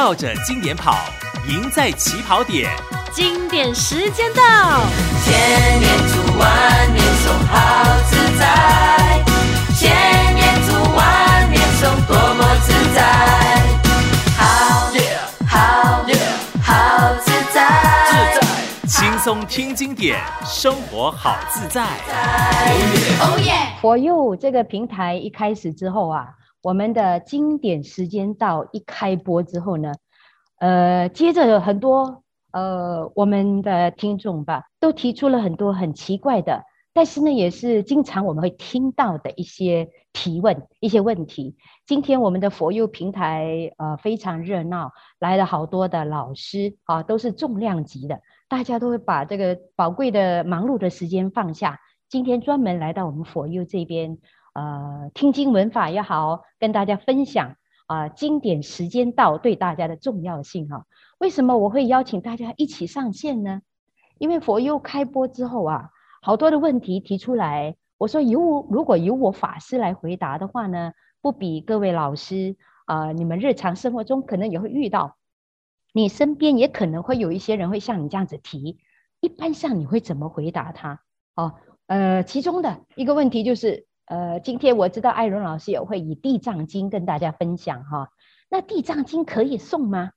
绕着经典跑，赢在起跑点。经典时间到，千年读万年诵，好自在。千年读万年诵，多么自在。好，好，好自在。自在，轻松听经典，生活好自在。哦耶！佛佑这个平台一开始之后啊。我们的经典时间到一开播之后呢，呃，接着有很多呃我们的听众吧，都提出了很多很奇怪的，但是呢，也是经常我们会听到的一些提问、一些问题。今天我们的佛佑平台呃非常热闹，来了好多的老师啊，都是重量级的，大家都会把这个宝贵的忙碌的时间放下，今天专门来到我们佛佑这边。呃，听经闻法也好，跟大家分享啊、经典时间到对大家的重要性哈。为什么我会邀请大家一起上线呢？因为佛佑开播之后啊，好多的问题提出来，我说由我如果由我法师来回答的话呢，不比各位老师啊、你们日常生活中可能也会遇到，你身边也可能会有一些人会像你这样子提，一般上你会怎么回答他？哦，呃，其中的一个问题就是。呃，今天我知道艾荣老师也会以《地藏经》跟大家分享哈。那《地藏经》可以诵吗？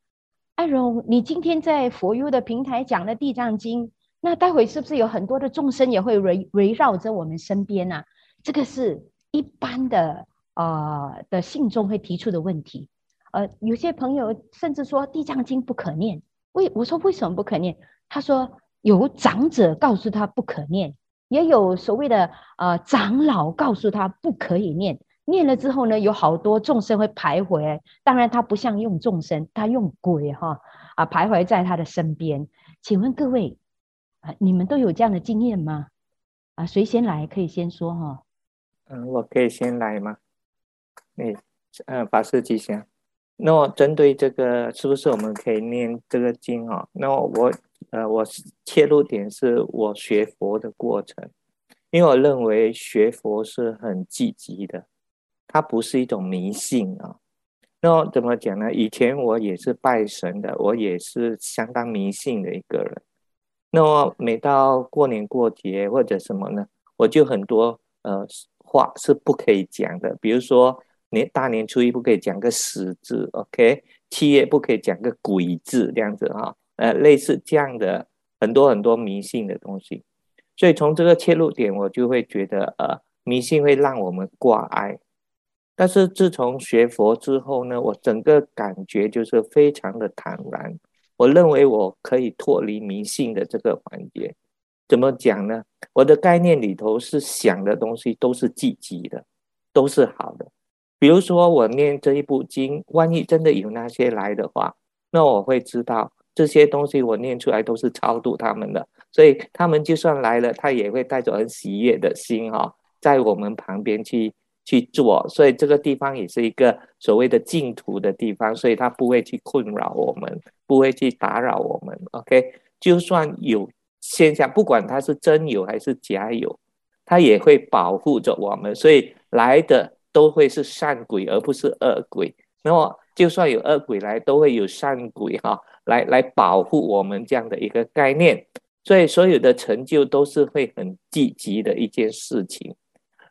艾荣，你今天在佛佑的平台讲的《地藏经》，那待会是不是有很多的众生也会围围绕着我们身边呢、啊？这个是一般的呃的信众会提出的问题。呃，有些朋友甚至说《地藏经》不可念。为我说为什么不可念？他说有长者告诉他不可念。也有所谓的呃长老告诉他不可以念，念了之后呢，有好多众生会徘徊。当然他不像用众生，他用鬼哈啊徘徊在他的身边。请问各位啊，你们都有这样的经验吗？啊，谁先来可以先说哈？嗯，我可以先来吗？你嗯，法师吉祥。那我针对这个，是不是我们可以念这个经啊？那我。呃，我切入点是我学佛的过程，因为我认为学佛是很积极的，它不是一种迷信啊。那怎么讲呢？以前我也是拜神的，我也是相当迷信的一个人。那么每到过年过节或者什么呢，我就很多呃话是不可以讲的，比如说年大年初一不可以讲个死字，OK？七月不可以讲个鬼字，这样子哈。呃，类似这样的很多很多迷信的东西，所以从这个切入点，我就会觉得，呃，迷信会让我们挂碍。但是自从学佛之后呢，我整个感觉就是非常的坦然。我认为我可以脱离迷信的这个环节。怎么讲呢？我的概念里头是想的东西都是积极的，都是好的。比如说我念这一部经，万一真的有那些来的话，那我会知道。这些东西我念出来都是超度他们的，所以他们就算来了，他也会带着很喜悦的心哈、哦，在我们旁边去去做，所以这个地方也是一个所谓的净土的地方，所以他不会去困扰我们，不会去打扰我们。OK，就算有现象，不管他是真有还是假有，他也会保护着我们，所以来的都会是善鬼，而不是恶鬼。那么就算有恶鬼来，都会有善鬼哈。来来保护我们这样的一个概念，所以所有的成就都是会很积极的一件事情。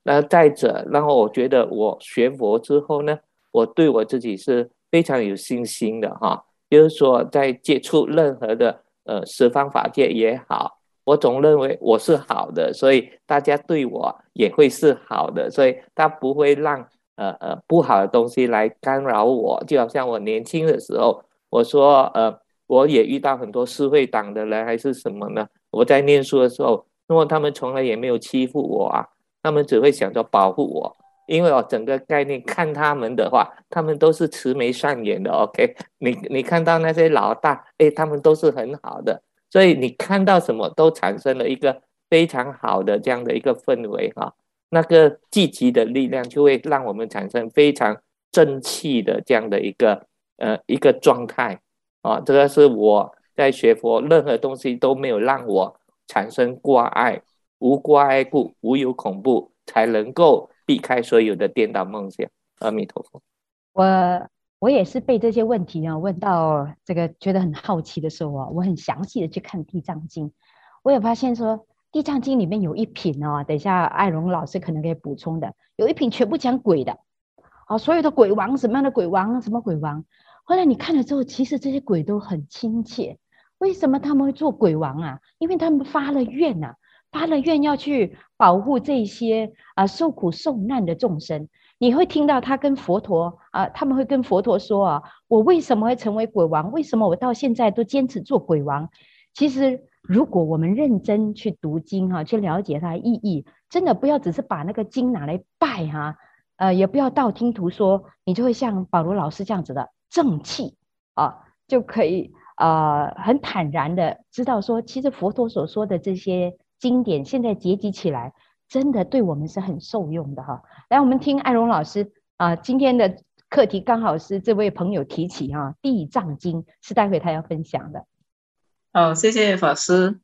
那再者，然后我觉得我学佛之后呢，我对我自己是非常有信心的哈。就是说，在接触任何的呃十方法界也好，我总认为我是好的，所以大家对我也会是好的，所以他不会让呃呃不好的东西来干扰我。就好像我年轻的时候，我说呃。我也遇到很多社会党的人，还是什么呢？我在念书的时候，那么他们从来也没有欺负我啊，他们只会想着保护我，因为我整个概念看他们的话，他们都是慈眉善眼的。OK，你你看到那些老大，哎，他们都是很好的，所以你看到什么都产生了一个非常好的这样的一个氛围哈，那个积极的力量就会让我们产生非常正气的这样的一个呃一个状态。啊，这个是我在学佛，任何东西都没有让我产生挂碍，无挂碍故，无有恐怖，才能够避开所有的颠倒梦想。阿弥陀佛。我我也是被这些问题啊问到这个觉得很好奇的时候啊，我很详细的去看《地藏经》，我也发现说，《地藏经》里面有一品哦，等一下艾荣老师可能可以补充的，有一品全部讲鬼的，啊，所有的鬼王什么样的鬼王，什么鬼王。后来你看了之后，其实这些鬼都很亲切。为什么他们会做鬼王啊？因为他们发了愿呐、发了愿要去保护这些啊受苦受难的众生。你会听到他跟佛陀啊，他们会跟佛陀说啊，我为什么会成为鬼王？为什么我到现在都坚持做鬼王？其实，如果我们认真去读经哈、啊，去了解它的意义，真的不要只是把那个经拿来拜哈、呃，也不要道听途说，你就会像保罗老师这样子的正气啊，就可以啊、很坦然的知道说，其实佛陀所说的这些经典，现在结集起来。真的对我们是很受用的哈。来，我们听艾荣老师啊，今天的课题刚好是这位朋友提起哈，《地藏经》是待会他要分享的。好，谢谢法师。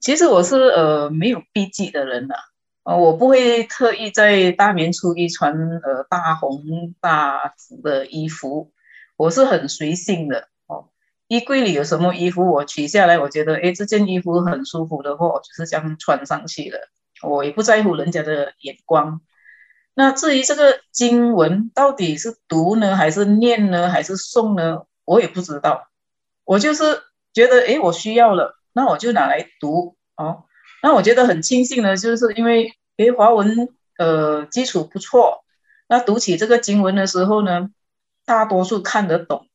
其实我是呃没有避忌的人呐，呃，我不会特意在大年初一穿呃大红大紫的衣服，我是很随性的哦。衣柜里有什么衣服，我取下来，我觉得哎这件衣服很舒服的话，我就是这样穿上去了。我也不在乎人家的眼光。那至于这个经文到底是读呢，还是念呢，还是诵呢？我也不知道。我就是觉得，哎，我需要了，那我就拿来读哦。那我觉得很庆幸呢，就是因为，哎，华文呃基础不错，那读起这个经文的时候呢，大多数看得懂。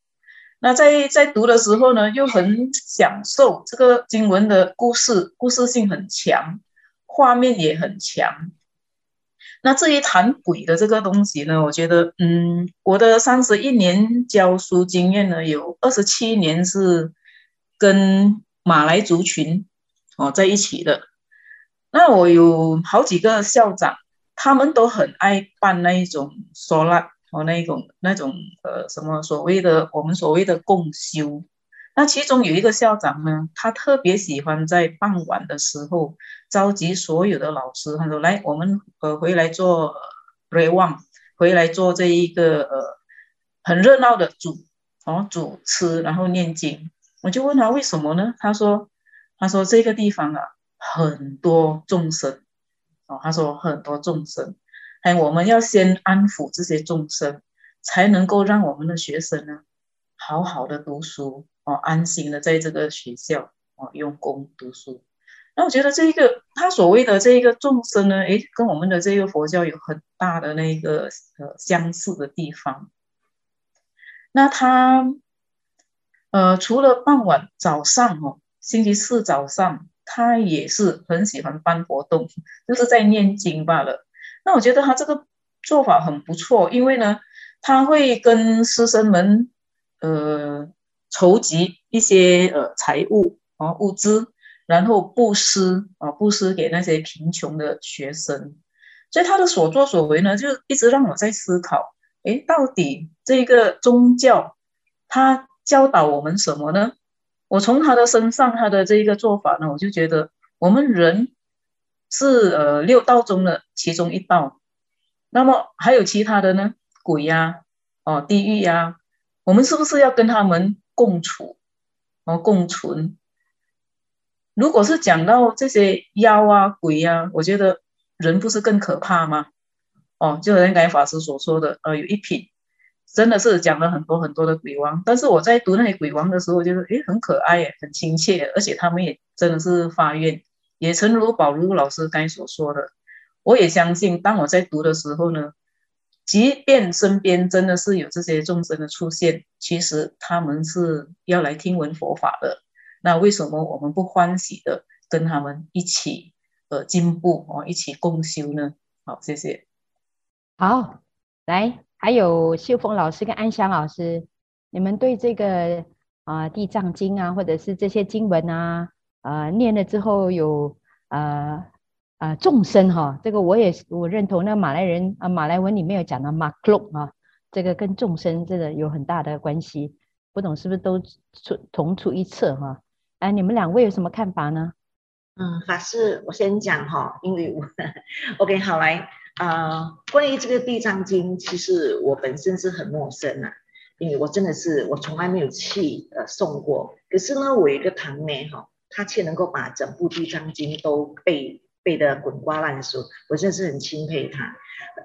那在在读的时候呢，又很享受这个经文的故事，故事性很强。画面也很强。那至于谈鬼的这个东西呢，我觉得，嗯，我的三十一年教书经验呢，有二十七年是跟马来族群哦在一起的。那我有好几个校长，他们都很爱办那一种梭拉哦，那一种那种呃什么所谓的我们所谓的共修。那其中有一个校长呢，他特别喜欢在傍晚的时候召集所有的老师，他说：“来，我们呃回来做 rewan，回来做这一个呃很热闹的主哦主持，然后念经。”我就问他为什么呢？他说：“他说这个地方啊很多众生哦，他说很多众生，哎，我们要先安抚这些众生，才能够让我们的学生呢好好的读书。”哦，安心的在这个学校哦用功读书，那我觉得这一个他所谓的这一个众生呢，诶，跟我们的这个佛教有很大的那个呃相似的地方。那他呃除了傍晚早上哦，星期四早上他也是很喜欢办活动，就是在念经罢了。那我觉得他这个做法很不错，因为呢，他会跟师生们呃。筹集一些呃财物啊物资，然后布施啊布施给那些贫穷的学生，所以他的所作所为呢，就一直让我在思考，诶，到底这个宗教他教导我们什么呢？我从他的身上他的这一个做法呢，我就觉得我们人是呃六道中的其中一道，那么还有其他的呢？鬼呀，哦地狱呀，我们是不是要跟他们？共处，哦共存。如果是讲到这些妖啊、鬼啊，我觉得人不是更可怕吗？哦，就好像刚才法师所说的，呃，有一品真的是讲了很多很多的鬼王，但是我在读那些鬼王的时候，我觉得诶很可爱，很亲切，而且他们也真的是发愿，也诚如宝如老师刚才所说的，我也相信，当我在读的时候呢。即便身边真的是有这些众生的出现，其实他们是要来听闻佛法的。那为什么我们不欢喜的跟他们一起呃进步哦，一起共修呢？好，谢谢。好，来，还有秀峰老师跟安香老师，你们对这个啊、《地藏经》啊，或者是这些经文啊，啊、呃、念了之后有呃。啊，众生哈，这个我也我认同。那马来人啊，马来文里面有讲到马克隆啊，这个跟众生这个有很大的关系。不懂是不是都出同出一辙哈？哎，你们两位有什么看法呢？嗯，法师，我先讲哈，因为我 OK 好来啊、呃。关于这个地藏经，其实我本身是很陌生啊，因为我真的是我从来没有去呃诵过，可是呢，我有一个堂妹哈，他却能够把整部《地藏经》都背背得滚瓜烂熟，我真是很钦佩他。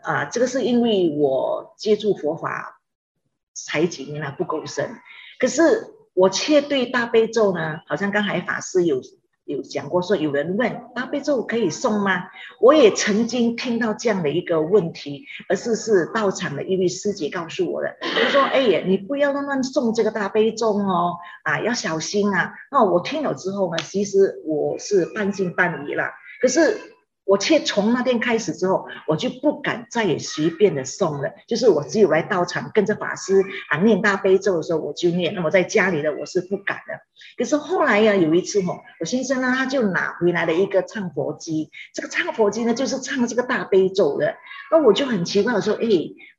啊、这个是因为我接触佛法才几年了，不够深，可是我却对大悲咒呢，好像刚才法师有。有讲过说，有人问大悲咒可以送吗？我也曾经听到这样的一个问题，而是是道场的一位师姐告诉我的，她说：“哎呀，你不要乱乱诵这个大悲咒哦，啊，要小心啊。”那我听了之后呢，其实我是半信半疑了，可是。我却从那天开始之后，我就不敢再也随便的诵了。就是我只有来道场跟着法师啊念大悲咒的时候，我就念。那么在家里的我是不敢的。可是后来呀，有一次哦，我先生呢他就拿回来了一个唱佛机，这个唱佛机呢就是唱这个大悲咒的。那我就很奇怪，我说：“哎，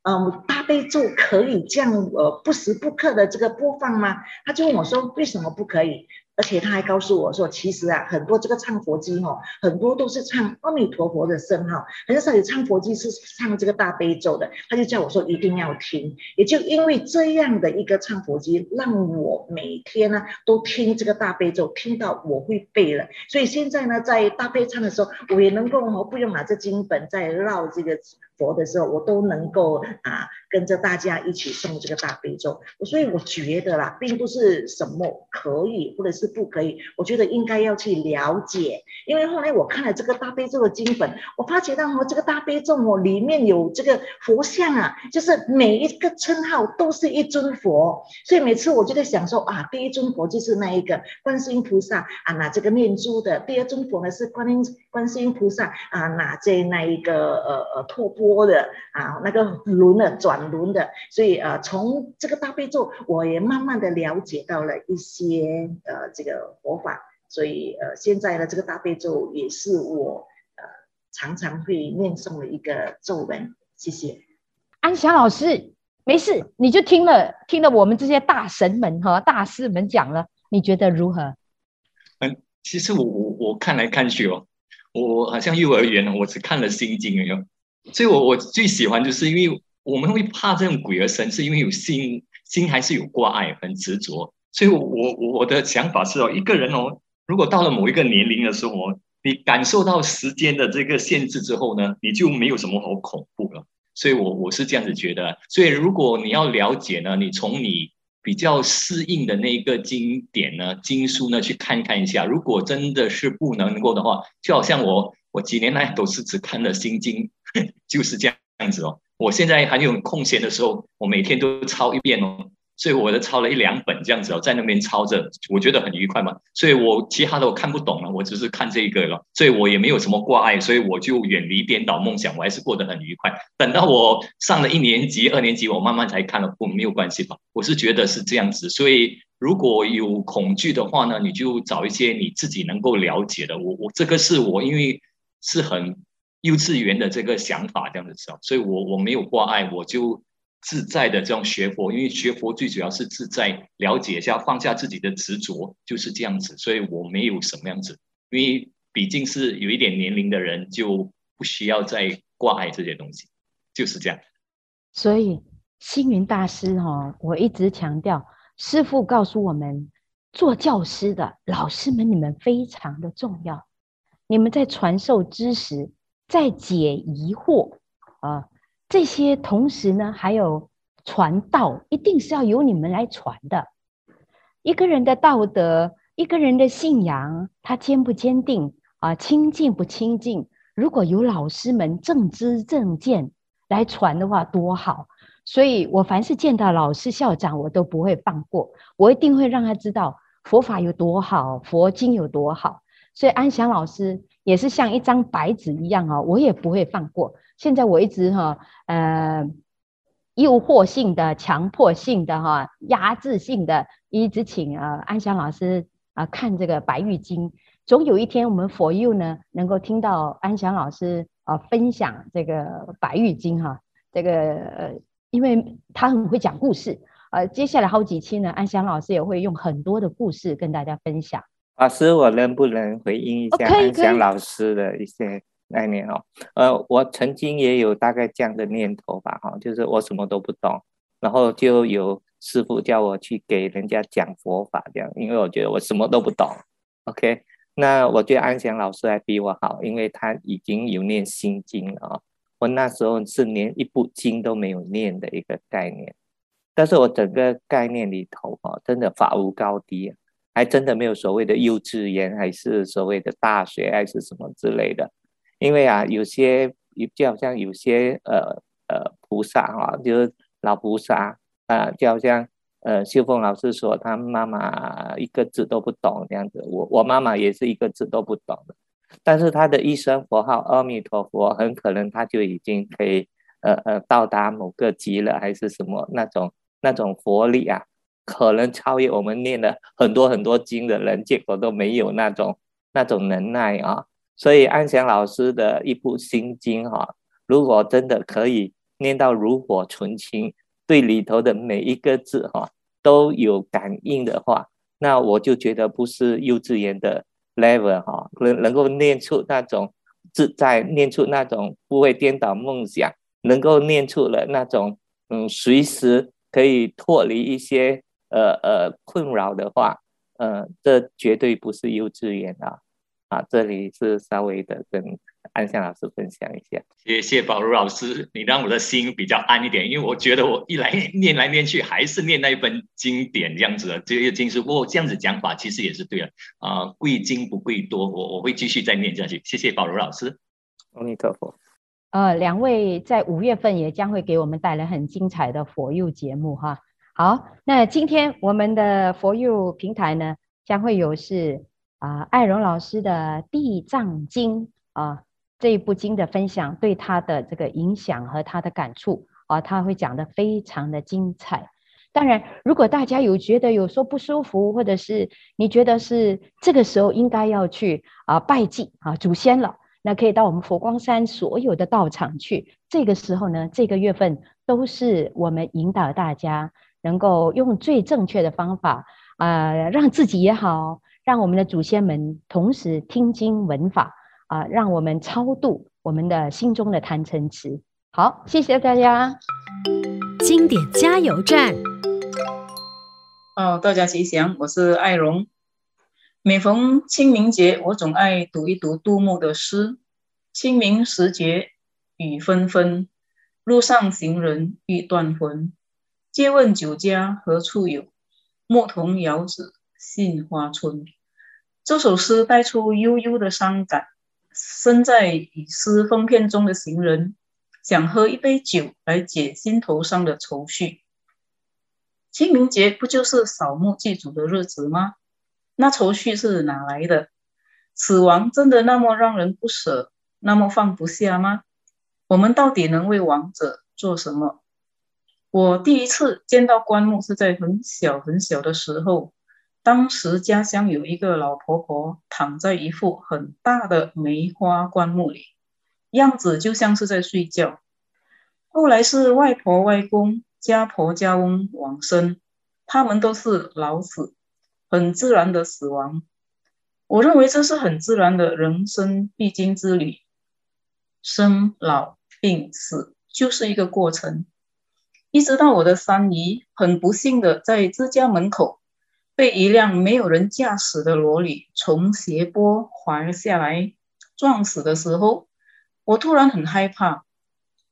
嗯，大悲咒可以这样呃不时不刻的这个播放吗？”他就问我说：“为什么不可以？”而且他还告诉我说，其实啊，很多这个唱佛机哦，很多都是唱阿弥陀佛的声号，很少有唱佛机是唱这个大悲咒的。他就叫我说一定要听，也就因为这样的一个唱佛机，让我每天呢都听这个大悲咒，听到我会背了。所以现在呢，在大悲唱的时候，我也能够哦，不用拿着经本在绕这个。佛的时候，我都能够啊跟着大家一起诵这个大悲咒，所以我觉得啦，并不是什么可以或者是不可以，我觉得应该要去了解。因为后来我看了这个大悲咒的经本，我发觉到哦，这个大悲咒哦里面有这个佛像啊，就是每一个称号都是一尊佛，所以每次我就在想说啊，第一尊佛就是那一个观世音菩萨啊，拿这个念珠的；第二尊佛呢是观音观世音菩萨啊，拿着那一个呃呃托钵。多的啊，那个轮的转轮的，所以呃，从这个大悲咒，我也慢慢的了解到了一些呃这个佛法，所以呃，现在的这个大悲咒也是我呃常常会念诵的一个咒文。谢谢安祥老师，没事，你就听了听了我们这些大神们和大师们讲了，你觉得如何？嗯，其实我我我看来看去哦，我好像幼儿园我只看了心经哟。所以我，我最喜欢，就是因为我们会怕这种鬼而生，是因为有心心还是有挂碍，很执着。所以我，我我的想法是哦，一个人哦，如果到了某一个年龄的时候，你感受到时间的这个限制之后呢，你就没有什么好恐怖了。所以我我是这样子觉得。所以，如果你要了解呢，你从你比较适应的那个经典呢、经书呢去看看一下。如果真的是不能够的话，就好像我我几年来都是只看了心经。就是这样子哦，我现在还有空闲的时候，我每天都抄一遍哦，所以我都抄了一两本这样子哦，在那边抄着，我觉得很愉快嘛。所以我其他的我看不懂了，我只是看这个了，所以我也没有什么挂碍，所以我就远离颠倒梦想，我还是过得很愉快。等到我上了一年级、二年级，我慢慢才看了，不没有关系吧？我是觉得是这样子，所以如果有恐惧的话呢，你就找一些你自己能够了解的。我我这个是我因为是很。幼稚园的这个想法这样子，所以我我没有挂碍，我就自在的这样学佛，因为学佛最主要是自在，了解一下，放下自己的执着，就是这样子。所以我没有什么样子，因为毕竟是有一点年龄的人，就不需要再挂碍这些东西，就是这样。所以星云大师哈、哦，我一直强调，师父告诉我们，做教师的老师们，你们非常的重要，你们在传授知识。在解疑惑啊，这些同时呢，还有传道，一定是要由你们来传的。一个人的道德，一个人的信仰，他坚不坚定啊？清净不清净？如果有老师们正知正见来传的话，多好！所以我凡是见到老师校长，我都不会放过，我一定会让他知道佛法有多好，佛经有多好。所以安祥老师。也是像一张白纸一样啊，我也不会放过。现在我一直哈，呃，诱惑性的、强迫性的哈、压制性的，一直请啊安祥老师啊看这个《白玉经》。总有一天，我们佛佑呢能够听到安祥老师啊分享这个《白玉经》哈。这个呃，因为他很会讲故事，呃，接下来好几期呢，安祥老师也会用很多的故事跟大家分享。老师，我能不能回应一下安祥老师的一些概念哦？呃，我曾经也有大概这样的念头吧，哈，就是我什么都不懂，然后就有师傅叫我去给人家讲佛法，这样，因为我觉得我什么都不懂。OK，那我觉得安祥老师还比我好，因为他已经有念心经了啊。我那时候是连一部经都没有念的一个概念，但是我整个概念里头啊，真的法无高低，还真的没有所谓的幼稚园，还是所谓的大学，还是什么之类的。因为啊，有些就好像有些呃呃菩萨啊，就是老菩萨啊，就好像呃秀凤老师说，他妈妈一个字都不懂这样子。我我妈妈也是一个字都不懂的，但是他的一声佛号阿弥陀佛，很可能他就已经可以呃呃到达某个极了，还是什么那种那种佛力啊，可能超越我们念的很多很多经的人，结果都没有那种那种能耐啊。所以安祥老师的一部心经哈，如果真的可以念到炉火纯青，对里头的每一个字哈都有感应的话，那我就觉得不是幼稚园的 level 哈，能能够念出那种自在，念出那种不会颠倒梦想，能够念出了那种嗯随时可以脱离一些呃呃困扰的话，呃，这绝对不是幼稚园啊。啊，这里是稍微的跟安祥老师分享一下。谢谢宝如老师，你让我的心比较安一点，因为我觉得我一来念来念去还是念那一本经典这样子的，这个经书。不过这样子讲法其实也是对的啊，呃，贵精不贵多，我我会继续再念下去。谢谢宝如老师，阿弥陀佛。呃，两位在五月份也将会给我们带来很精彩的佛佑节目哈。好，那今天我们的佛佑平台呢，将会有是。啊，艾荣老师的《地藏经》啊，这一部经的分享，对他的这个影响和他的感触啊，他会讲得非常的精彩。当然，如果大家有觉得有说不舒服，或者是你觉得是这个时候应该要去啊拜祭啊祖先了，那可以到我们佛光山所有的道场去。这个时候呢，这个月份都是我们引导大家能够用最正确的方法啊，让自己也好。让我们的祖先们同时听经闻法啊，让我们超度我们的心中的贪嗔痴。好，谢谢大家。经典加油站。哦，大家吉祥，我是艾荣。每逢清明节，我总爱读一读杜牧的诗。清明时节雨纷纷，路上行人欲断魂。借问酒家何处有？牧童遥指杏花村。这首诗带出悠悠的伤感。身在雨丝风片中的行人，想喝一杯酒来解心头上的愁绪。清明节不就是扫墓祭祖的日子吗？那愁绪是哪来的？死亡真的那么让人不舍，那么放不下吗？我们到底能为亡者做什么？我第一次见到棺木是在很小很小的时候。当时家乡有一个老婆婆躺在一副很大的梅花棺木里，样子就像是在睡觉。后来是外婆、外公、家婆、家翁往生，他们都是老死，很自然的死亡。我认为这是很自然的人生必经之旅，生老病死就是一个过程。一直到我的三姨很不幸的在自家门口。被一辆没有人驾驶的罗里从斜坡滑下来撞死的时候，我突然很害怕，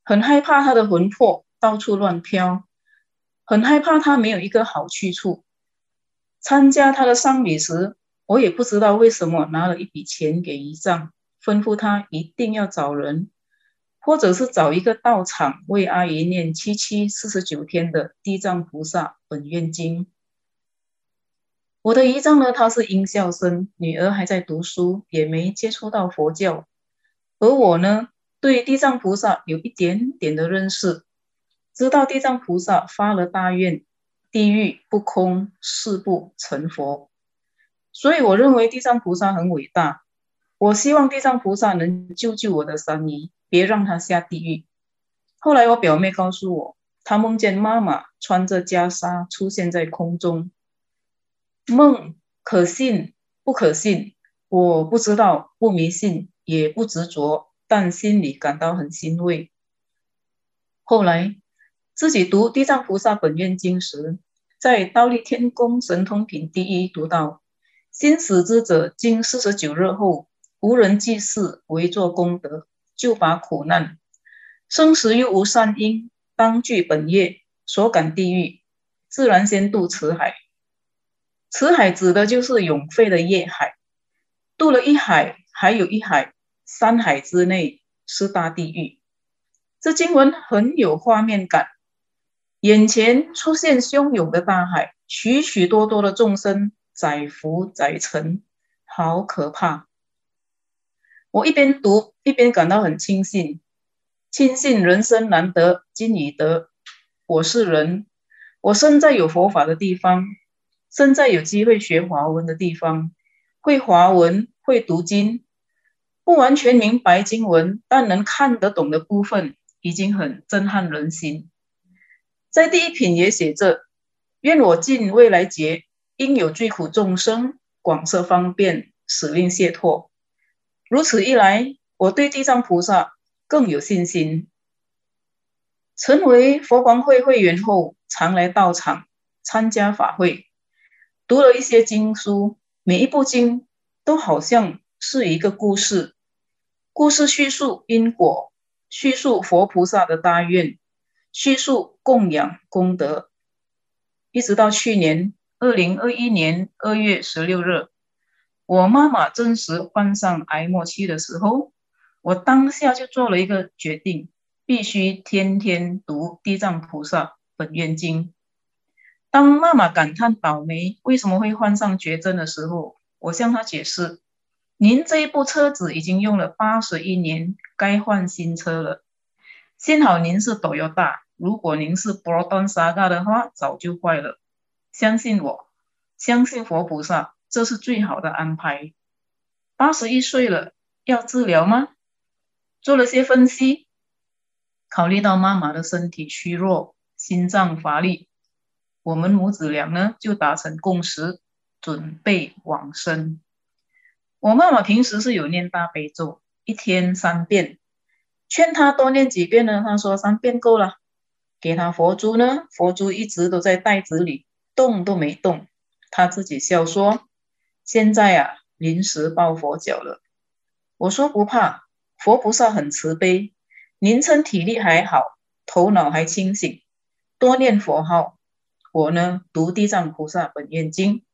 很害怕他的魂魄到处乱飘，很害怕他没有一个好去处。参加他的丧礼时，我也不知道为什么拿了一笔钱给姨丈，吩咐他一定要找人，或者是找一个道场为阿姨念七七四十九天的地藏菩萨本愿经。我的姨丈呢，他是音校生，女儿还在读书，也没接触到佛教。而我呢，对地藏菩萨有一点点的认识，知道地藏菩萨发了大愿，地狱不空，誓不成佛。所以我认为地藏菩萨很伟大。我希望地藏菩萨能救救我的三姨，别让她下地狱。后来我表妹告诉我，她梦见妈妈穿着袈裟出现在空中。梦可信不可信？我不知道，不迷信也不执着，但心里感到很欣慰。后来自己读《地藏菩萨本愿经》时，在《忉利天宫神通品》第一读到：新死之者经四十九日后，无人济世为作功德，救拔苦难，生时又无善因，当具本业，所感地狱，自然先渡此海。此海指的就是永废的业海，渡了一海，还有一海，三海之内是大地狱。这经文很有画面感，眼前出现汹涌的大海，许许多多的众生载浮载沉，好可怕。我一边读一边感到很庆幸，庆幸人生难得今已得，我是人，我生在有佛法的地方。生在有机会学华文的地方，会华文，会读经，不完全明白经文，但能看得懂的部分，已经很震撼人心。在第一品也写着：“愿我尽未来劫，应有罪苦众生，广设方便，使令解脱。”如此一来，我对地藏菩萨更有信心。成为佛光会会员后，常来道场参加法会。读了一些经书，每一部经都好像是一个故事，故事叙述因果，叙述佛菩萨的大愿，叙述供养功德。一直到去年二零二一年二月十六日，我妈妈真实患上癌末期的时候，我当下就做了一个决定，必须天天读地藏菩萨本愿经。当妈妈感叹倒霉为什么会患上绝症的时候，我向她解释：“您这一部车子已经用了八十一年，该换新车了。幸好您是 Toyota，如果您是 Proton Saga 的话，早就坏了。相信我，相信佛菩萨，这是最好的安排。八十一岁了，要治疗吗？做了些分析，考虑到妈妈的身体虚弱，心脏乏力。”我们母子俩呢，就达成共识，准备往生。我妈妈平时是有念大悲咒，一天三遍，劝她多念几遍呢？她说三遍够了。给她佛珠呢，佛珠一直都在袋子里，动都没动。她自己笑说：“现在啊，临时抱佛脚了。”我说不怕，佛菩萨很慈悲。您称体力还好，头脑还清醒，多念佛号。我呢，读地藏菩萨本愿经，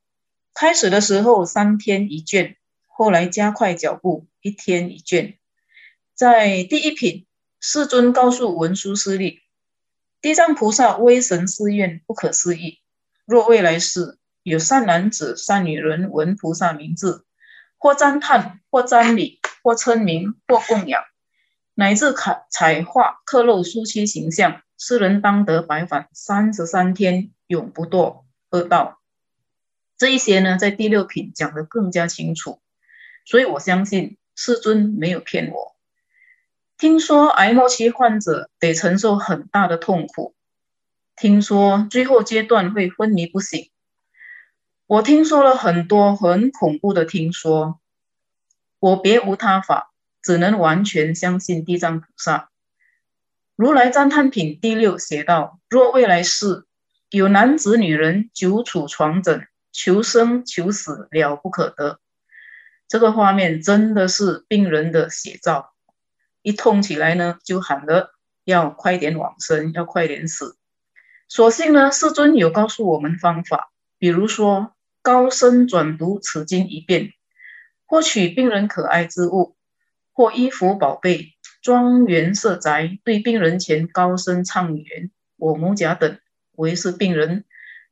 开始的时候三天一卷，后来加快脚步，一天一卷。在第一品，世尊告诉文殊师利，地藏菩萨威神誓愿不可思议。若未来世有善男子、善女人闻菩萨名字，或赞叹，或瞻礼，或称名，或供养，乃至彩彩画刻镂书漆形象，世人当得白返三十三天。永不堕恶道，这一些呢，在第六品讲得更加清楚，所以我相信世尊没有骗我。听说癌末期患者得承受很大的痛苦，听说最后阶段会昏迷不醒，我听说了很多很恐怖的听说，我别无他法，只能完全相信地藏菩萨。如来赞叹品第六写道：若未来世。有男子、女人久处床枕，求生求死了不可得。这个画面真的是病人的写照。一痛起来呢，就喊着要快点往生，要快点死。所幸呢，世尊有告诉我们方法，比如说高声转读此经一遍，或取病人可爱之物，或衣服宝贝、庄园舍宅，对病人前高声唱言，我母甲等。为是病人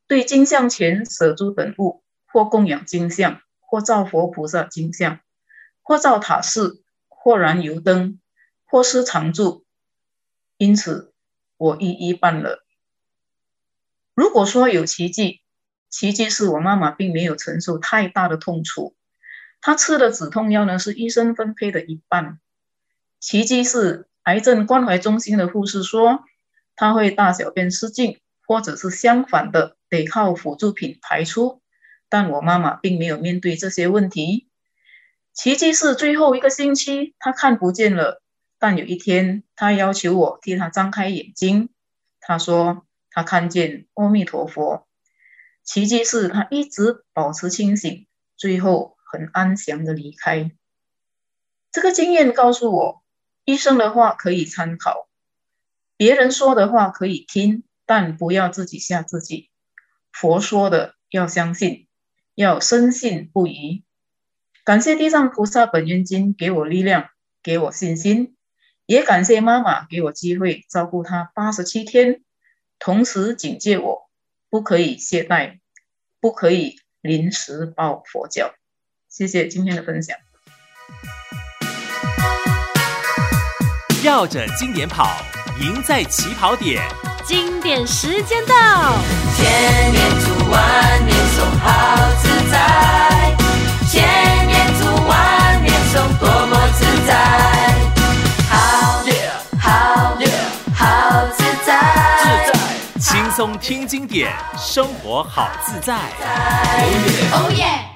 对金像前舍诸等物，或供养金像，或造佛菩萨金像，或造塔寺，或燃油灯，或施常住。因此，我一一办了。如果说有奇迹，奇迹是我妈妈并没有承受太大的痛楚，她吃的止痛药呢是医生分配的一半。奇迹是癌症关怀中心的护士说，她会大小便失禁。或者是相反的，得靠辅助品排出，但我妈妈并没有面对这些问题。奇迹是最后一个星期，她看不见了，但有一天，她要求我替她张开眼睛。她说她看见阿弥陀佛，奇迹是他一直保持清醒，最后很安详的离开。这个经验告诉我，医生的话可以参考，别人说的话可以听，但不要自己吓自己。佛说的要相信，要深信不疑。感谢地藏菩萨本愿经给我力量，给我信心，也感谢妈妈给我机会照顾她八十七天，同时警戒我。不可以懈怠，不可以临时抱佛脚。谢谢今天的分享。绕着经典跑，赢在起跑点。经典时间到，千年祝万年颂，好自在。千年祝万年颂，听经典，生活好自在。哦耶！